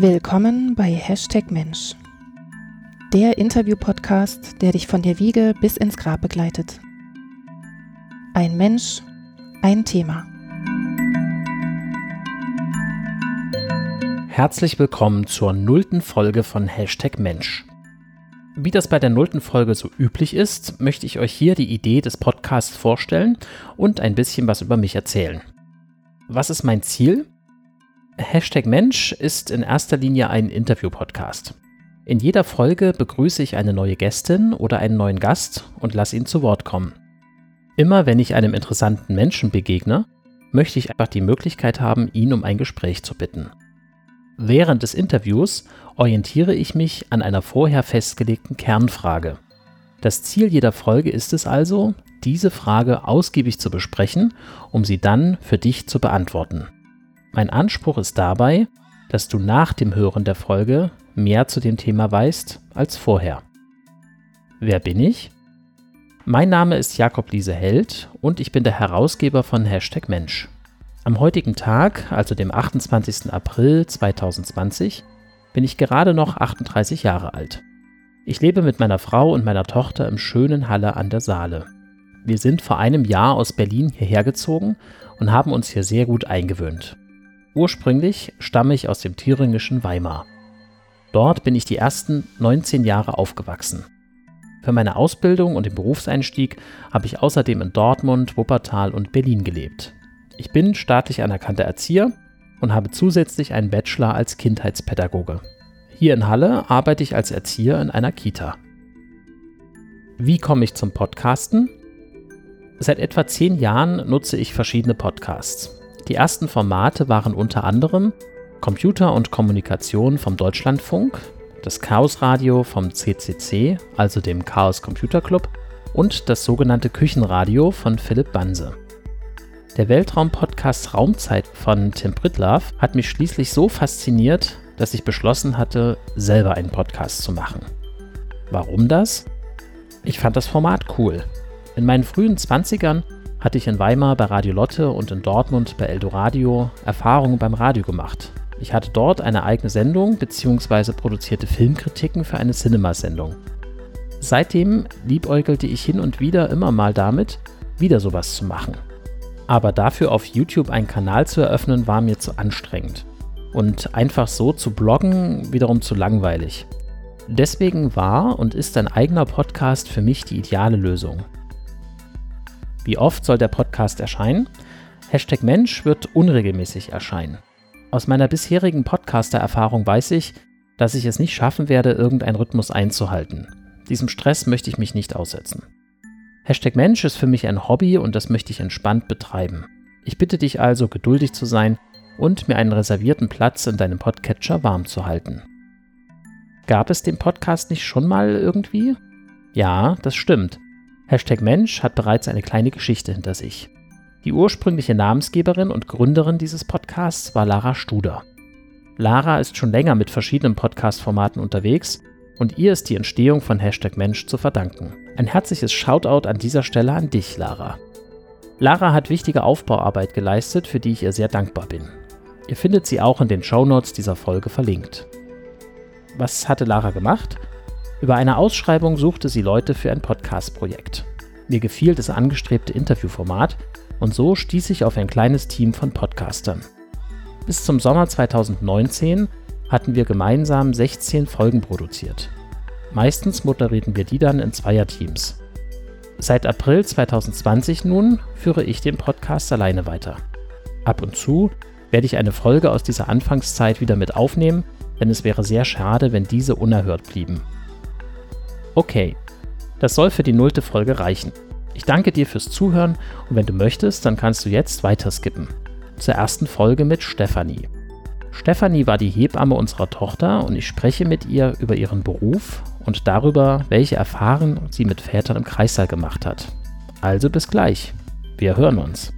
Willkommen bei Hashtag Mensch, der Interview-Podcast, der dich von der Wiege bis ins Grab begleitet. Ein Mensch, ein Thema. Herzlich willkommen zur nullten Folge von Hashtag Mensch. Wie das bei der nullten Folge so üblich ist, möchte ich euch hier die Idee des Podcasts vorstellen und ein bisschen was über mich erzählen. Was ist mein Ziel? Hashtag Mensch ist in erster Linie ein Interview-Podcast. In jeder Folge begrüße ich eine neue Gästin oder einen neuen Gast und lasse ihn zu Wort kommen. Immer wenn ich einem interessanten Menschen begegne, möchte ich einfach die Möglichkeit haben, ihn um ein Gespräch zu bitten. Während des Interviews orientiere ich mich an einer vorher festgelegten Kernfrage. Das Ziel jeder Folge ist es also, diese Frage ausgiebig zu besprechen, um sie dann für dich zu beantworten. Mein Anspruch ist dabei, dass du nach dem Hören der Folge mehr zu dem Thema weißt als vorher. Wer bin ich? Mein Name ist Jakob Liese Held und ich bin der Herausgeber von Hashtag Mensch. Am heutigen Tag, also dem 28. April 2020, bin ich gerade noch 38 Jahre alt. Ich lebe mit meiner Frau und meiner Tochter im schönen Halle an der Saale. Wir sind vor einem Jahr aus Berlin hierher gezogen und haben uns hier sehr gut eingewöhnt. Ursprünglich stamme ich aus dem thüringischen Weimar. Dort bin ich die ersten 19 Jahre aufgewachsen. Für meine Ausbildung und den Berufseinstieg habe ich außerdem in Dortmund, Wuppertal und Berlin gelebt. Ich bin staatlich anerkannter Erzieher und habe zusätzlich einen Bachelor als Kindheitspädagoge. Hier in Halle arbeite ich als Erzieher in einer Kita. Wie komme ich zum Podcasten? Seit etwa zehn Jahren nutze ich verschiedene Podcasts. Die ersten Formate waren unter anderem Computer und Kommunikation vom Deutschlandfunk, das Chaos Radio vom CCC, also dem Chaos Computer Club, und das sogenannte Küchenradio von Philipp Banse. Der Weltraum-Podcast Raumzeit von Tim Pritlaff hat mich schließlich so fasziniert, dass ich beschlossen hatte, selber einen Podcast zu machen. Warum das? Ich fand das Format cool. In meinen frühen 20ern hatte ich in Weimar bei Radio Lotte und in Dortmund bei Eldoradio Erfahrungen beim Radio gemacht. Ich hatte dort eine eigene Sendung bzw. produzierte Filmkritiken für eine Cinemasendung. Seitdem liebäugelte ich hin und wieder immer mal damit, wieder sowas zu machen. Aber dafür auf YouTube einen Kanal zu eröffnen, war mir zu anstrengend. Und einfach so zu bloggen, wiederum zu langweilig. Deswegen war und ist ein eigener Podcast für mich die ideale Lösung. Wie oft soll der Podcast erscheinen? Hashtag Mensch wird unregelmäßig erscheinen. Aus meiner bisherigen Podcaster-Erfahrung weiß ich, dass ich es nicht schaffen werde, irgendeinen Rhythmus einzuhalten. Diesem Stress möchte ich mich nicht aussetzen. Hashtag Mensch ist für mich ein Hobby und das möchte ich entspannt betreiben. Ich bitte dich also, geduldig zu sein und mir einen reservierten Platz in deinem Podcatcher warm zu halten. Gab es den Podcast nicht schon mal irgendwie? Ja, das stimmt. Hashtag Mensch hat bereits eine kleine Geschichte hinter sich. Die ursprüngliche Namensgeberin und Gründerin dieses Podcasts war Lara Studer. Lara ist schon länger mit verschiedenen Podcast-Formaten unterwegs und ihr ist die Entstehung von Hashtag Mensch zu verdanken. Ein herzliches Shoutout an dieser Stelle an dich, Lara. Lara hat wichtige Aufbauarbeit geleistet, für die ich ihr sehr dankbar bin. Ihr findet sie auch in den Shownotes dieser Folge verlinkt. Was hatte Lara gemacht? Über eine Ausschreibung suchte sie Leute für ein Podcast-Projekt. Mir gefiel das angestrebte Interviewformat und so stieß ich auf ein kleines Team von Podcastern. Bis zum Sommer 2019 hatten wir gemeinsam 16 Folgen produziert. Meistens moderierten wir die dann in Zweierteams. Seit April 2020 nun führe ich den Podcast alleine weiter. Ab und zu werde ich eine Folge aus dieser Anfangszeit wieder mit aufnehmen, denn es wäre sehr schade, wenn diese unerhört blieben. Okay, das soll für die nullte Folge reichen. Ich danke dir fürs Zuhören und wenn du möchtest, dann kannst du jetzt weiter skippen. Zur ersten Folge mit Stefanie. Stefanie war die Hebamme unserer Tochter und ich spreche mit ihr über ihren Beruf und darüber, welche Erfahrungen sie mit Vätern im Kreissaal gemacht hat. Also bis gleich. Wir hören uns.